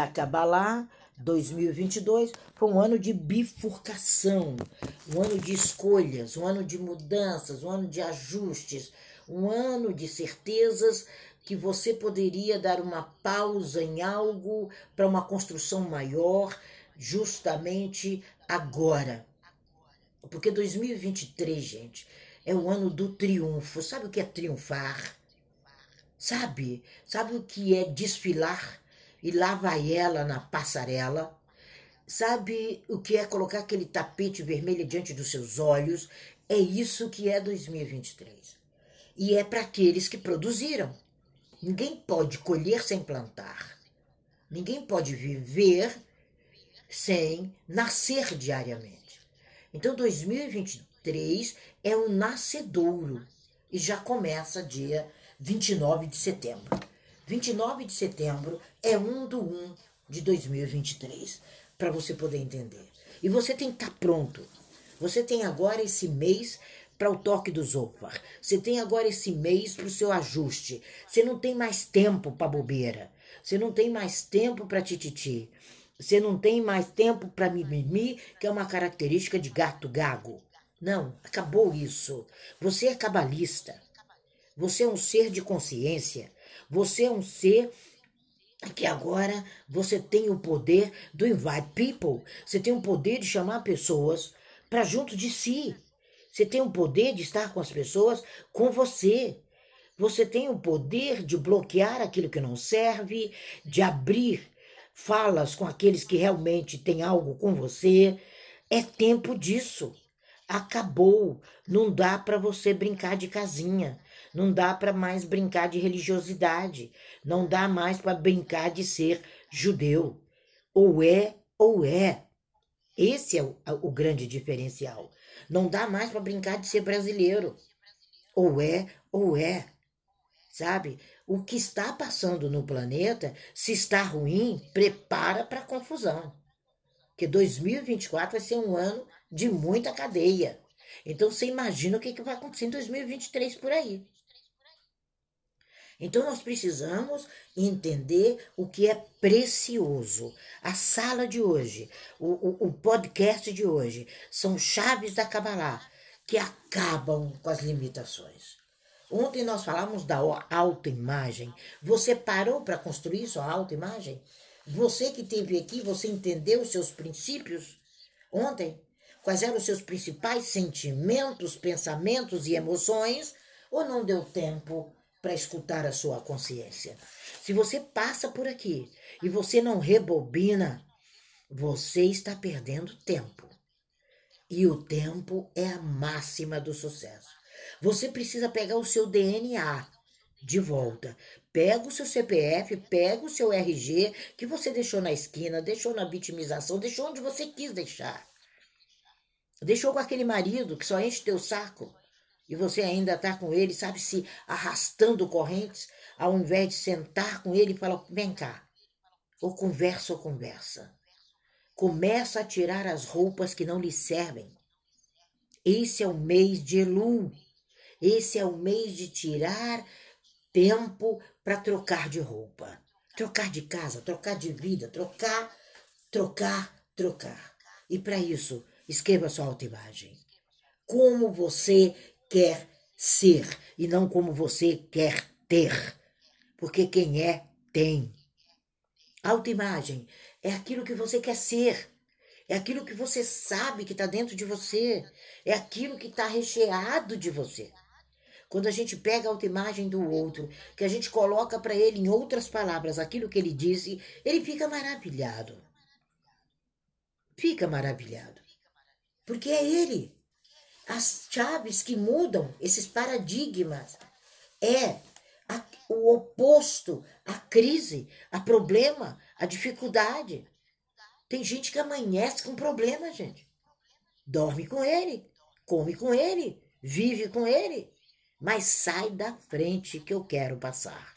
A Kabbalah 2022 foi um ano de bifurcação, um ano de escolhas, um ano de mudanças, um ano de ajustes, um ano de certezas que você poderia dar uma pausa em algo para uma construção maior, justamente agora. Porque 2023, gente, é o ano do triunfo. Sabe o que é triunfar? Sabe? Sabe o que é desfilar? E lá vai ela na passarela. Sabe o que é colocar aquele tapete vermelho diante dos seus olhos? É isso que é 2023. E é para aqueles que produziram. Ninguém pode colher sem plantar. Ninguém pode viver sem nascer diariamente. Então 2023 é um nascedouro e já começa dia 29 de setembro. 29 de setembro é 1 do 1 de 2023, para você poder entender. E você tem que estar tá pronto. Você tem agora esse mês para o toque do Zofar. Você tem agora esse mês para o seu ajuste. Você não tem mais tempo para bobeira. Você não tem mais tempo para tititi. Você não tem mais tempo para mimimi, que é uma característica de gato gago. Não, acabou isso. Você é cabalista. Você é um ser de consciência. Você é um ser que agora você tem o poder do invite people. Você tem o poder de chamar pessoas para junto de si. Você tem o poder de estar com as pessoas com você. Você tem o poder de bloquear aquilo que não serve, de abrir falas com aqueles que realmente têm algo com você. É tempo disso. Acabou. Não dá para você brincar de casinha. Não dá para mais brincar de religiosidade. Não dá mais para brincar de ser judeu. Ou é ou é. Esse é o, o grande diferencial. Não dá mais para brincar de ser brasileiro. Ou é ou é. Sabe? O que está passando no planeta, se está ruim, prepara para confusão. Porque 2024 vai ser um ano de muita cadeia. Então você imagina o que, que vai acontecer em 2023 por aí. Então nós precisamos entender o que é precioso. A sala de hoje, o, o, o podcast de hoje, são chaves da Kabbalah que acabam com as limitações. Ontem nós falamos da autoimagem. Você parou para construir sua autoimagem? Você que esteve aqui, você entendeu os seus princípios ontem? Quais eram os seus principais sentimentos, pensamentos e emoções? Ou não deu tempo para escutar a sua consciência. Se você passa por aqui e você não rebobina, você está perdendo tempo. E o tempo é a máxima do sucesso. Você precisa pegar o seu DNA de volta. Pega o seu CPF, pega o seu RG que você deixou na esquina, deixou na vitimização, deixou onde você quis deixar. Deixou com aquele marido que só enche teu saco e você ainda está com ele, sabe, se arrastando correntes, ao invés de sentar com ele e falar: vem cá, ou conversa ou conversa. Começa a tirar as roupas que não lhe servem. Esse é o mês de Elu. Esse é o mês de tirar tempo para trocar de roupa, trocar de casa, trocar de vida, trocar, trocar, trocar. E para isso, escreva sua autoimagem. Como você quer ser e não como você quer ter. Porque quem é, tem. Autoimagem é aquilo que você quer ser. É aquilo que você sabe que está dentro de você. É aquilo que está recheado de você. Quando a gente pega a autoimagem do outro, que a gente coloca para ele, em outras palavras, aquilo que ele disse, ele fica maravilhado. Fica maravilhado. Porque é ele as chaves que mudam esses paradigmas é a, o oposto à crise, a problema, a dificuldade. Tem gente que amanhece com problema, gente. Dorme com ele, come com ele, vive com ele, mas sai da frente que eu quero passar.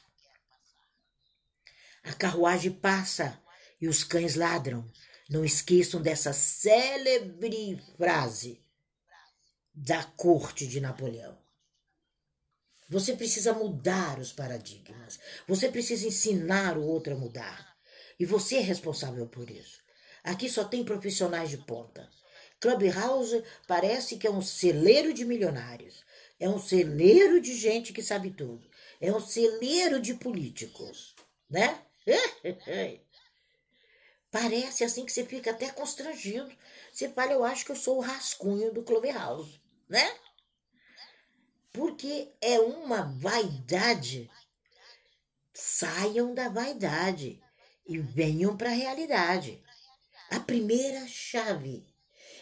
A carruagem passa e os cães ladram. Não esqueçam dessa célebre frase da corte de Napoleão. Você precisa mudar os paradigmas. Você precisa ensinar o outro a mudar. E você é responsável por isso. Aqui só tem profissionais de ponta. Clubhouse parece que é um celeiro de milionários. É um celeiro de gente que sabe tudo. É um celeiro de políticos, né? Parece assim que você fica até constrangido. Você fala, eu acho que eu sou o rascunho do Clubhouse, né? Porque é uma vaidade. Saiam da vaidade e venham para a realidade. A primeira chave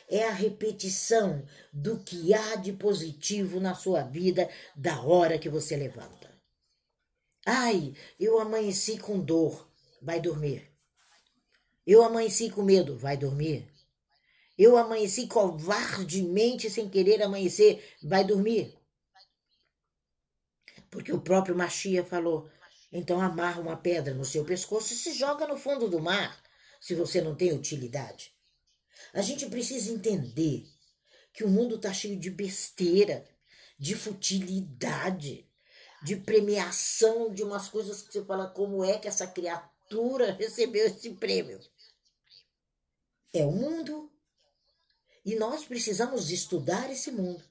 é a repetição do que há de positivo na sua vida da hora que você levanta. Ai, eu amanheci com dor, vai dormir. Eu amanheci com medo, vai dormir. Eu amanheci covardemente sem querer amanhecer, vai dormir. Porque o próprio Machia falou: então amarra uma pedra no seu pescoço e se joga no fundo do mar, se você não tem utilidade. A gente precisa entender que o mundo está cheio de besteira, de futilidade, de premiação de umas coisas que você fala como é que essa criatura recebeu esse prêmio. É o mundo. E nós precisamos estudar esse mundo.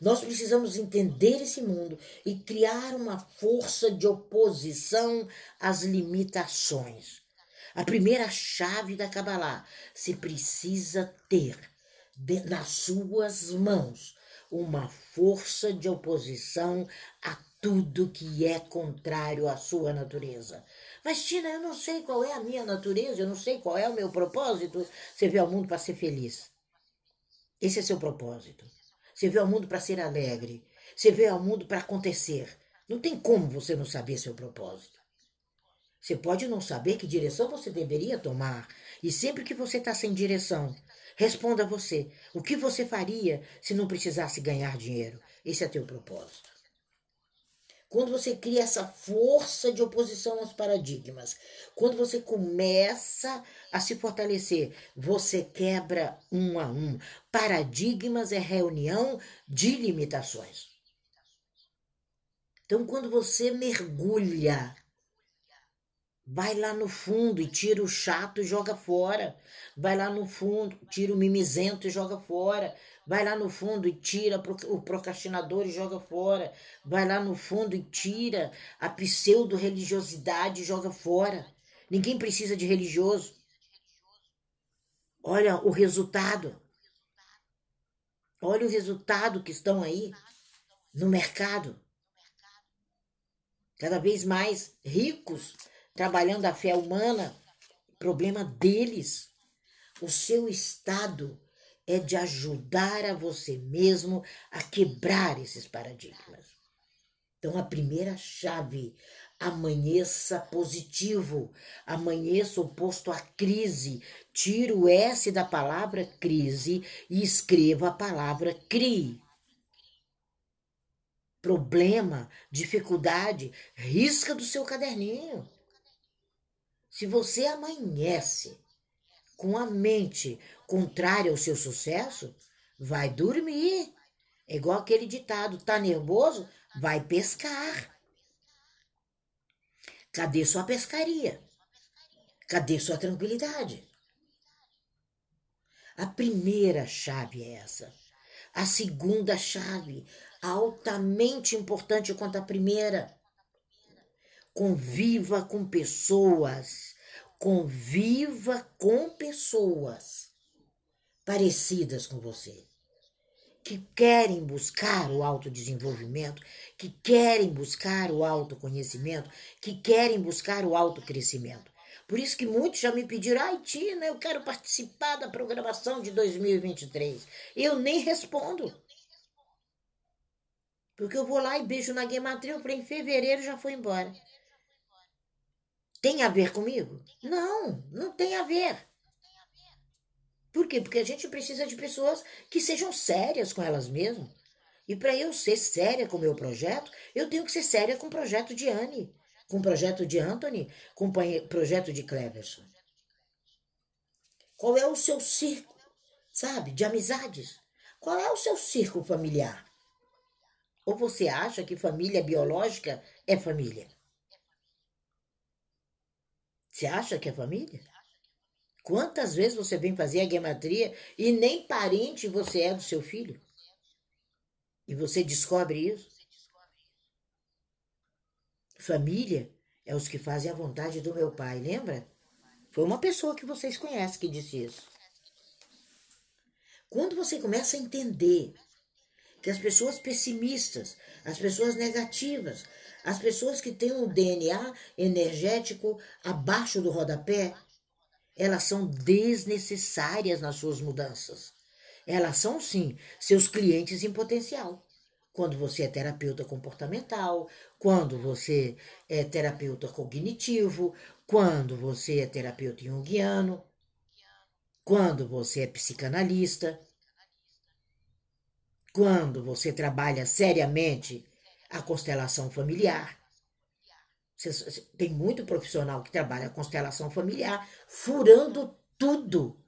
Nós precisamos entender esse mundo e criar uma força de oposição às limitações. A primeira chave da Kabbalah, se precisa ter de, nas suas mãos uma força de oposição a tudo que é contrário à sua natureza. Mas, Tina, eu não sei qual é a minha natureza, eu não sei qual é o meu propósito. Você vê ao mundo para ser feliz. Esse é seu propósito. Você veio ao mundo para ser alegre. Você veio ao mundo para acontecer. Não tem como você não saber seu propósito. Você pode não saber que direção você deveria tomar. E sempre que você está sem direção, responda você: o que você faria se não precisasse ganhar dinheiro? Esse é teu propósito. Quando você cria essa força de oposição aos paradigmas, quando você começa a se fortalecer, você quebra um a um. Paradigmas é reunião de limitações. Então, quando você mergulha Vai lá no fundo e tira o chato e joga fora. Vai lá no fundo, tira o mimizento e joga fora. Vai lá no fundo e tira o procrastinador e joga fora. Vai lá no fundo e tira a pseudo-religiosidade e joga fora. Ninguém precisa de religioso. Olha o resultado. Olha o resultado que estão aí no mercado. Cada vez mais ricos trabalhando a fé humana, problema deles. O seu estado é de ajudar a você mesmo a quebrar esses paradigmas. Então, a primeira chave, amanheça positivo, amanheça oposto à crise. Tira o S da palavra crise e escreva a palavra CRI. Problema, dificuldade, risca do seu caderninho. Se você amanhece com a mente contrária ao seu sucesso, vai dormir. É igual aquele ditado: tá nervoso? Vai pescar. Cadê sua pescaria? Cadê sua tranquilidade? A primeira chave é essa. A segunda chave, altamente importante quanto a primeira, Conviva com pessoas, conviva com pessoas parecidas com você, que querem buscar o autodesenvolvimento, que querem buscar o autoconhecimento, que querem buscar o autocrescimento. Por isso que muitos já me pediram, ai Tina, eu quero participar da programação de 2023. Eu nem respondo. Porque eu vou lá e beijo na gematria, eu falei, em fevereiro já foi embora. Tem a ver comigo? Não, não tem a ver. Por quê? Porque a gente precisa de pessoas que sejam sérias com elas mesmas. E para eu ser séria com o meu projeto, eu tenho que ser séria com o projeto de Anne, com o projeto de Anthony, com o projeto de Cleverson. Qual é o seu círculo, sabe, de amizades? Qual é o seu círculo familiar? Ou você acha que família biológica é família? Você acha que é família? Quantas vezes você vem fazer a gematria e nem parente você é do seu filho? E você descobre isso? Família é os que fazem a vontade do meu pai, lembra? Foi uma pessoa que vocês conhecem que disse isso. Quando você começa a entender que as pessoas pessimistas, as pessoas negativas, as pessoas que têm um DNA energético abaixo do rodapé, elas são desnecessárias nas suas mudanças. Elas são, sim, seus clientes em potencial. Quando você é terapeuta comportamental, quando você é terapeuta cognitivo, quando você é terapeuta junguiano, quando você é psicanalista, quando você trabalha seriamente a constelação familiar. Tem muito profissional que trabalha a constelação familiar furando tudo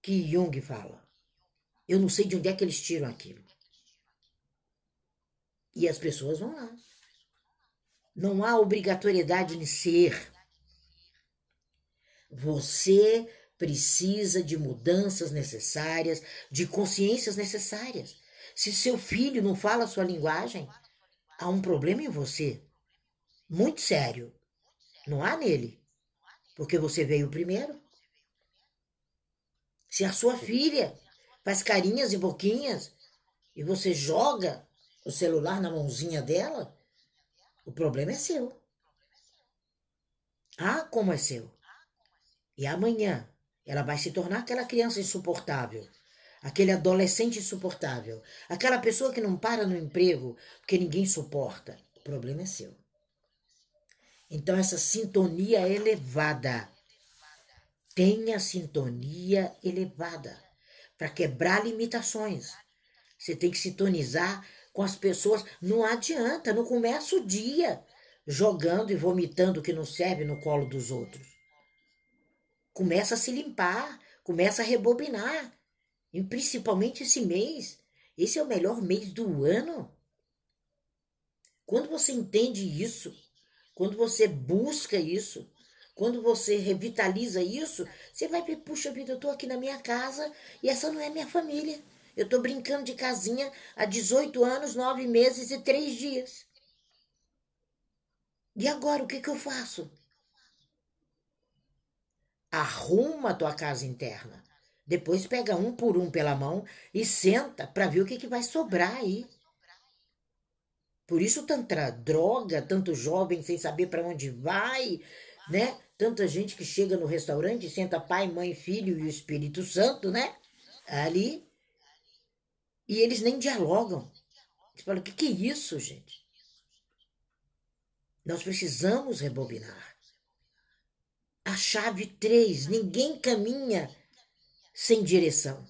que Jung fala. Eu não sei de onde é que eles tiram aquilo. E as pessoas vão lá. Não há obrigatoriedade de ser. Você precisa de mudanças necessárias, de consciências necessárias. Se seu filho não fala a sua linguagem, há um problema em você. Muito sério. Não há nele. Porque você veio primeiro. Se a sua filha faz carinhas e boquinhas e você joga o celular na mãozinha dela, o problema é seu. Ah, como é seu. E amanhã ela vai se tornar aquela criança insuportável, aquele adolescente insuportável, aquela pessoa que não para no emprego porque ninguém suporta. O problema é seu. Então, essa sintonia elevada. Tenha sintonia elevada para quebrar limitações. Você tem que sintonizar com as pessoas. Não adianta, não começa o dia jogando e vomitando o que não serve no colo dos outros. Começa a se limpar, começa a rebobinar. E principalmente esse mês. Esse é o melhor mês do ano. Quando você entende isso, quando você busca isso, quando você revitaliza isso, você vai ver, puxa vida, eu estou aqui na minha casa e essa não é minha família. Eu estou brincando de casinha há 18 anos, 9 meses e 3 dias. E agora, o que, que eu faço? Arruma a tua casa interna. Depois pega um por um pela mão e senta para ver o que, que vai sobrar aí. Por isso tanta droga, tanto jovem sem saber para onde vai, né? Tanta gente que chega no restaurante, senta pai, mãe, filho e o Espírito Santo, né? Ali. E eles nem dialogam. Você fala, o que, que é isso, gente? Nós precisamos rebobinar. A chave 3, ninguém caminha sem direção.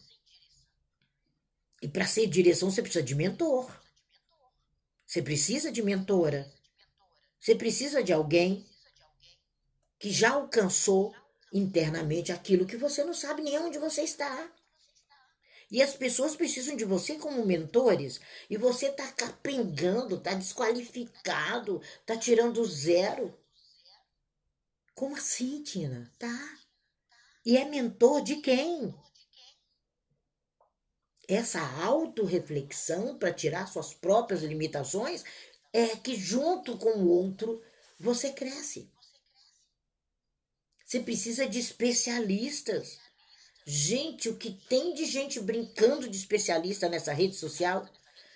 E para ser direção, você precisa de mentor. Você precisa de mentora. Você precisa de alguém que já alcançou internamente aquilo que você não sabe nem onde você está. E as pessoas precisam de você como mentores e você está capengando, está desqualificado, está tirando zero. Como assim, Tina? Tá. E é mentor de quem? essa autorreflexão para tirar suas próprias limitações é que junto com o outro você cresce. Você precisa de especialistas. Gente, o que tem de gente brincando de especialista nessa rede social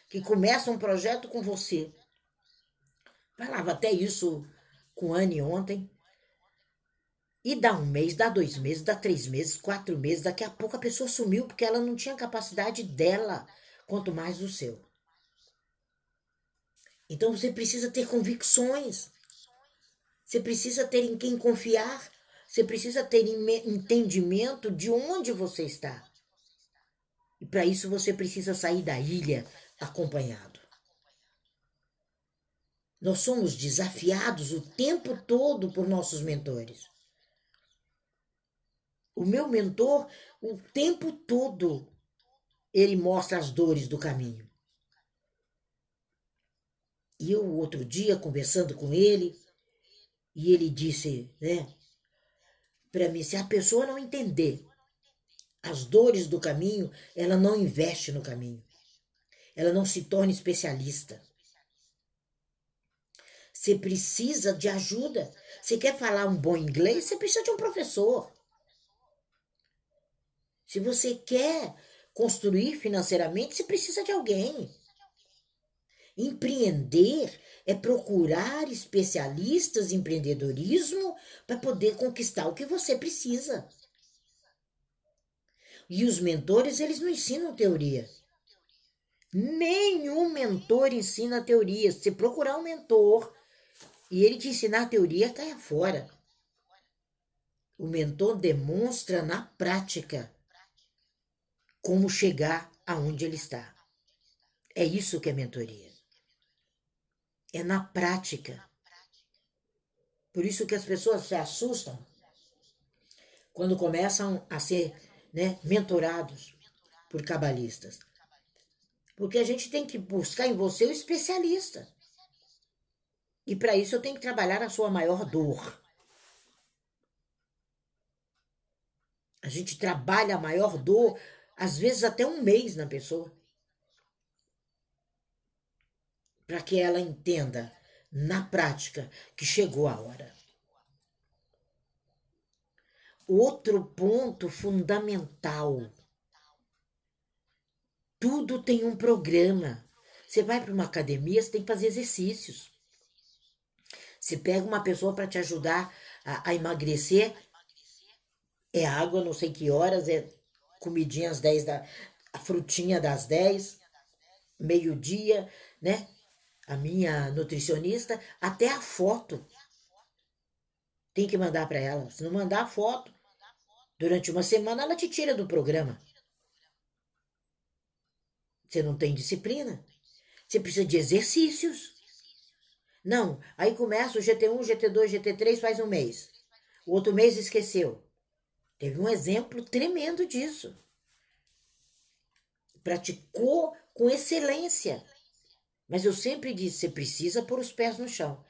que começa um projeto com você. Falava até isso com a Anne ontem. E dá um mês, dá dois meses, dá três meses, quatro meses, daqui a pouco a pessoa sumiu porque ela não tinha capacidade dela, quanto mais do seu. Então você precisa ter convicções. Você precisa ter em quem confiar. Você precisa ter entendimento de onde você está. E para isso você precisa sair da ilha acompanhado. Nós somos desafiados o tempo todo por nossos mentores. O meu mentor, o tempo todo, ele mostra as dores do caminho. E eu, outro dia, conversando com ele, e ele disse, né? para mim, se a pessoa não entender as dores do caminho, ela não investe no caminho. Ela não se torna especialista. Você precisa de ajuda. Você quer falar um bom inglês? Você precisa de um professor. Se você quer construir financeiramente, você precisa de alguém. Empreender é procurar especialistas em empreendedorismo para poder conquistar o que você precisa. E os mentores, eles não ensinam teoria. Nenhum mentor ensina teoria. Se procurar um mentor e ele te ensinar a teoria, caia fora. O mentor demonstra na prática como chegar aonde ele está. É isso que é mentoria. É na prática. Por isso que as pessoas se assustam quando começam a ser né, mentorados por cabalistas. Porque a gente tem que buscar em você o especialista. E para isso eu tenho que trabalhar a sua maior dor. A gente trabalha a maior dor, às vezes até um mês na pessoa. Para que ela entenda na prática que chegou a hora. Outro ponto fundamental. Tudo tem um programa. Você vai para uma academia, você tem que fazer exercícios. Você pega uma pessoa para te ajudar a, a, emagrecer, é água, não sei que horas, é comidinha às 10 da. a frutinha das 10, meio-dia, né? A minha nutricionista, até a foto. Tem que mandar para ela. Se não mandar a foto, durante uma semana ela te tira do programa. Você não tem disciplina. Você precisa de exercícios. Não, aí começa o GT1, GT2, GT3 faz um mês. O outro mês esqueceu. Teve um exemplo tremendo disso. Praticou com excelência. Mas eu sempre disse: você precisa pôr os pés no chão.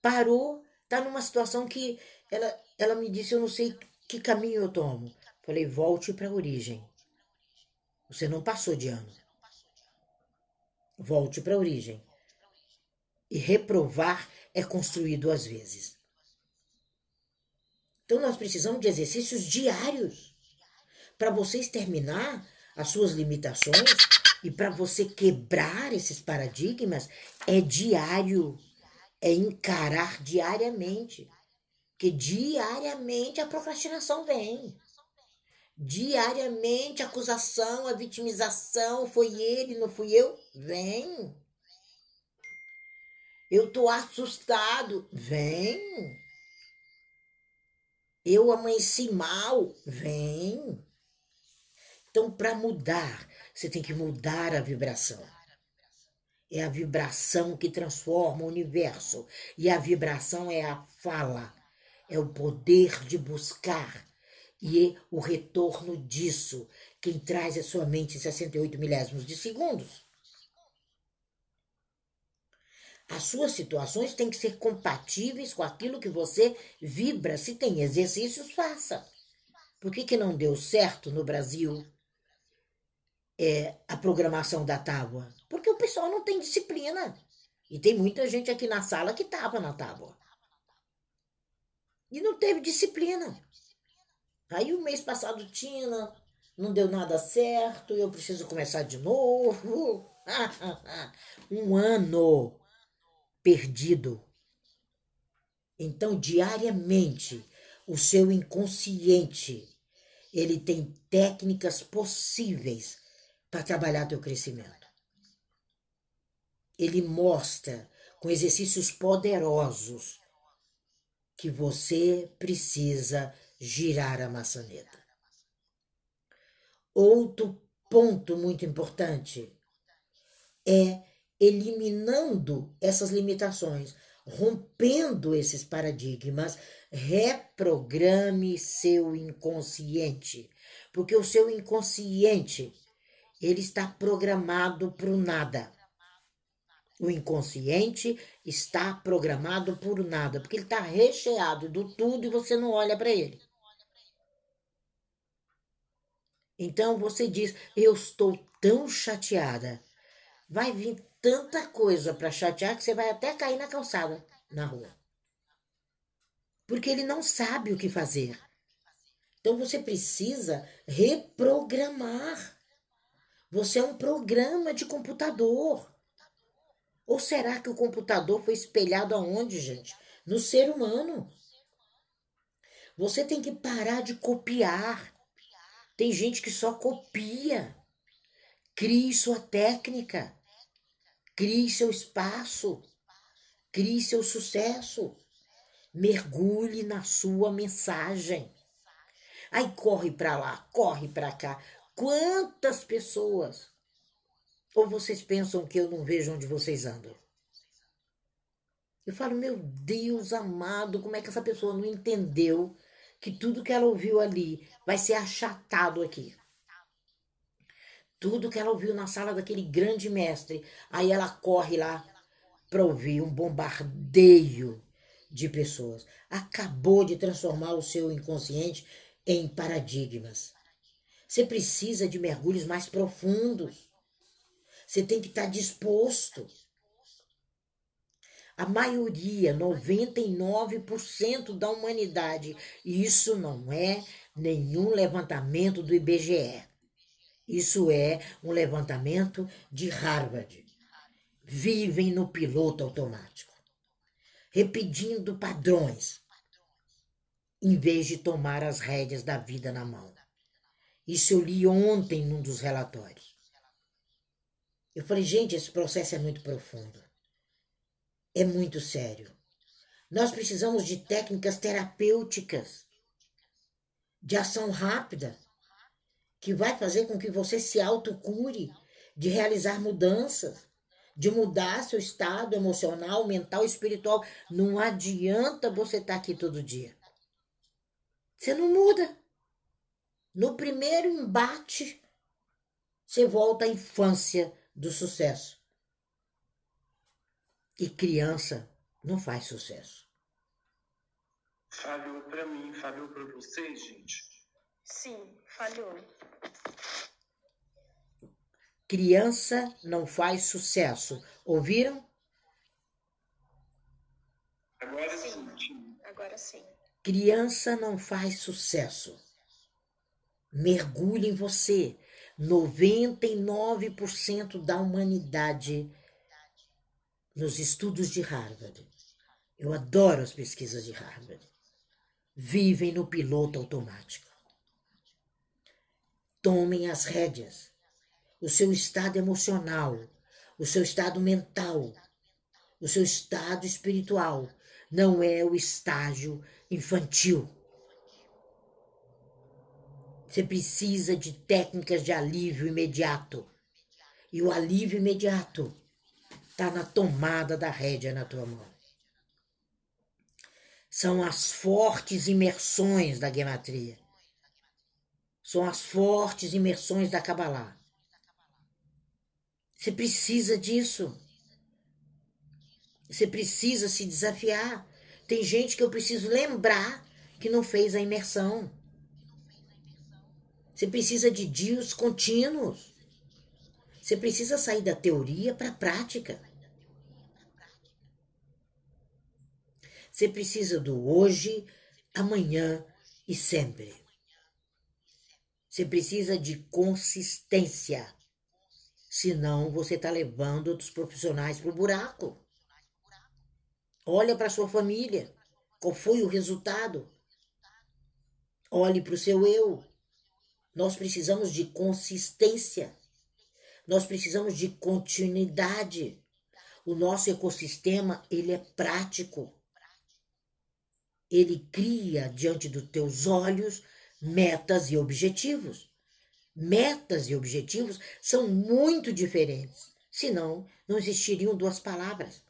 Parou, está numa situação que ela, ela me disse: eu não sei que caminho eu tomo. Falei: volte para a origem. Você não passou de ano. Volte para a origem e reprovar é construir duas vezes. Então nós precisamos de exercícios diários para você exterminar as suas limitações e para você quebrar esses paradigmas é diário, é encarar diariamente. Porque diariamente a procrastinação vem. Diariamente a acusação, a vitimização, foi ele, não fui eu, vem. Eu tô assustado. Vem. Eu amanheci mal. Vem. Então, para mudar, você tem que mudar a vibração. É a vibração que transforma o universo. E a vibração é a fala. É o poder de buscar. E o retorno disso. Quem traz a sua mente em 68 milésimos de segundos as suas situações têm que ser compatíveis com aquilo que você vibra. Se tem exercícios, faça. Por que, que não deu certo no Brasil é, a programação da tábua? Porque o pessoal não tem disciplina. E tem muita gente aqui na sala que estava na tábua. E não teve disciplina. Aí o mês passado tinha, não deu nada certo, eu preciso começar de novo. um ano perdido. Então, diariamente, o seu inconsciente, ele tem técnicas possíveis para trabalhar teu crescimento. Ele mostra com exercícios poderosos que você precisa girar a maçaneta. Outro ponto muito importante é eliminando essas limitações, rompendo esses paradigmas, reprograme seu inconsciente, porque o seu inconsciente ele está programado para o nada. O inconsciente está programado por nada, porque ele está recheado do tudo e você não olha para ele. Então você diz: Eu estou tão chateada. Vai vir tanta coisa para chatear que você vai até cair na calçada, na rua. Porque ele não sabe o que fazer. Então você precisa reprogramar. Você é um programa de computador. Ou será que o computador foi espelhado aonde, gente? No ser humano. Você tem que parar de copiar. Tem gente que só copia. Crie sua técnica. Crie seu espaço. Crie seu sucesso. Mergulhe na sua mensagem. Aí corre para lá, corre para cá. Quantas pessoas? Ou vocês pensam que eu não vejo onde vocês andam? Eu falo, meu Deus amado, como é que essa pessoa não entendeu que tudo que ela ouviu ali vai ser achatado aqui? Tudo que ela ouviu na sala daquele grande mestre, aí ela corre lá para ouvir um bombardeio de pessoas. Acabou de transformar o seu inconsciente em paradigmas. Você precisa de mergulhos mais profundos. Você tem que estar disposto. A maioria, 99% da humanidade, e isso não é nenhum levantamento do IBGE. Isso é um levantamento de Harvard. Vivem no piloto automático, repetindo padrões, em vez de tomar as rédeas da vida na mão. Isso eu li ontem num dos relatórios. Eu falei, gente, esse processo é muito profundo. É muito sério. Nós precisamos de técnicas terapêuticas, de ação rápida, que vai fazer com que você se autocure, de realizar mudanças, de mudar seu estado emocional, mental, espiritual. Não adianta você estar aqui todo dia. Você não muda. No primeiro embate, você volta à infância do sucesso. E criança não faz sucesso. Falhou para mim, falhou para vocês, gente? Sim, falhou. Criança não faz sucesso. Ouviram? Agora Sim. Agora sim. Criança não faz sucesso. Mergulhe em você. 99% da humanidade nos estudos de Harvard. Eu adoro as pesquisas de Harvard. Vivem no piloto automático. Tomem as rédeas. O seu estado emocional, o seu estado mental, o seu estado espiritual não é o estágio infantil. Você precisa de técnicas de alívio imediato. E o alívio imediato está na tomada da rédea na tua mão. São as fortes imersões da gematria. São as fortes imersões da Kabbalah. Você precisa disso. Você precisa se desafiar. Tem gente que eu preciso lembrar que não fez a imersão. Você precisa de dias contínuos. Você precisa sair da teoria para a prática. Você precisa do hoje, amanhã e sempre. Você precisa de consistência. Senão você está levando outros profissionais para o buraco. Olha para sua família. Qual foi o resultado? Olhe para o seu eu. Nós precisamos de consistência. Nós precisamos de continuidade. O nosso ecossistema, ele é prático. Ele cria diante dos teus olhos metas e objetivos. Metas e objetivos são muito diferentes, senão não existiriam duas palavras.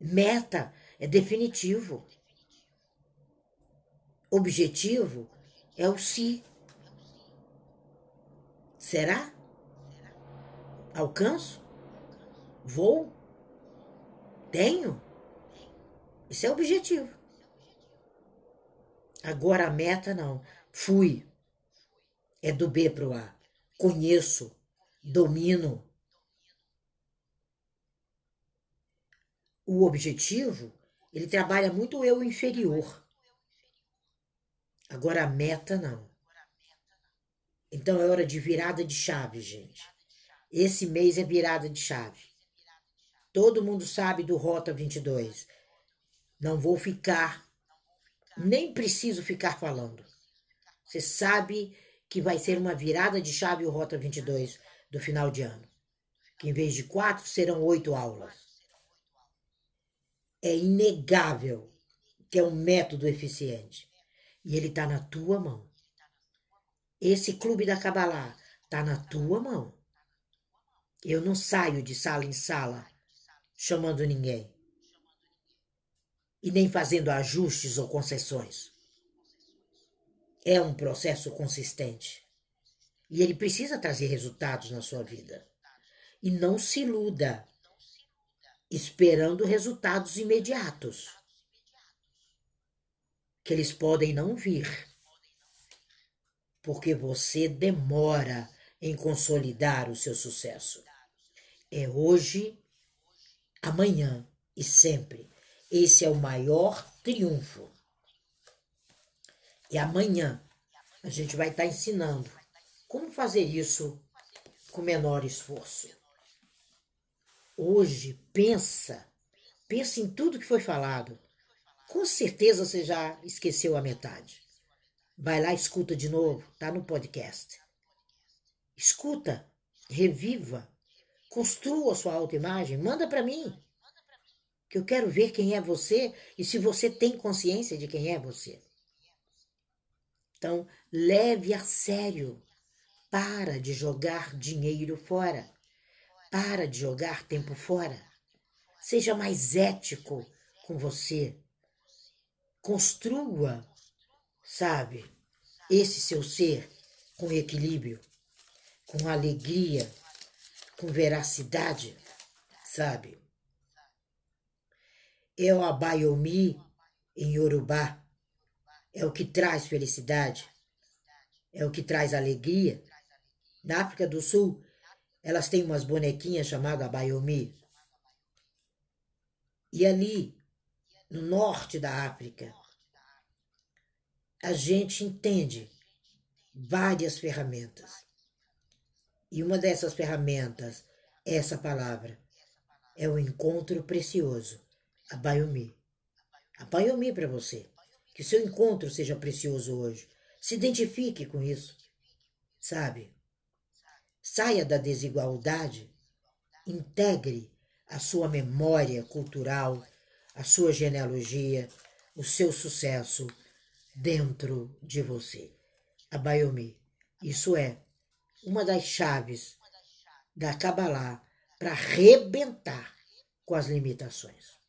Meta é definitivo. Objetivo é o si. Será? Alcanço? Vou? Tenho? Esse é objetivo. Agora a meta não. Fui. É do B para o A. Conheço. Domino. O objetivo, ele trabalha muito o eu inferior. Agora a meta não. Então é hora de virada de chave, gente. Esse mês é virada de chave. Todo mundo sabe do Rota 22. Não vou ficar, nem preciso ficar falando. Você sabe que vai ser uma virada de chave o Rota 22 do final de ano. Que em vez de quatro, serão oito aulas. É inegável que é um método eficiente. E ele está na tua mão. Esse clube da Kabbalah está na tua mão. Eu não saio de sala em sala chamando ninguém. E nem fazendo ajustes ou concessões. É um processo consistente. E ele precisa trazer resultados na sua vida. E não se iluda esperando resultados imediatos. Que eles podem não vir. Porque você demora em consolidar o seu sucesso. É hoje, amanhã e sempre. Esse é o maior triunfo. E amanhã a gente vai estar ensinando como fazer isso com menor esforço. Hoje, pensa, pensa em tudo que foi falado. Com certeza você já esqueceu a metade. Vai lá, escuta de novo, tá no podcast. Escuta, reviva, Construa sua autoimagem, manda para mim. Que eu quero ver quem é você e se você tem consciência de quem é você. Então, leve a sério. Para de jogar dinheiro fora. Para de jogar tempo fora. Seja mais ético com você. Construa, sabe, esse seu ser com equilíbrio, com alegria, com veracidade, sabe? É o abayomi em Yorubá, é o que traz felicidade, é o que traz alegria. Na África do Sul, elas têm umas bonequinhas chamadas abayomi. E ali, no norte da África, a gente entende várias ferramentas. E uma dessas ferramentas, essa palavra, é o encontro precioso, a Bayomi. A Bayomi para você. Que seu encontro seja precioso hoje. Se identifique com isso. Sabe? Saia da desigualdade. Integre a sua memória cultural, a sua genealogia, o seu sucesso dentro de você. A Bayomi. Isso é uma das chaves da Kabbalah para arrebentar com as limitações.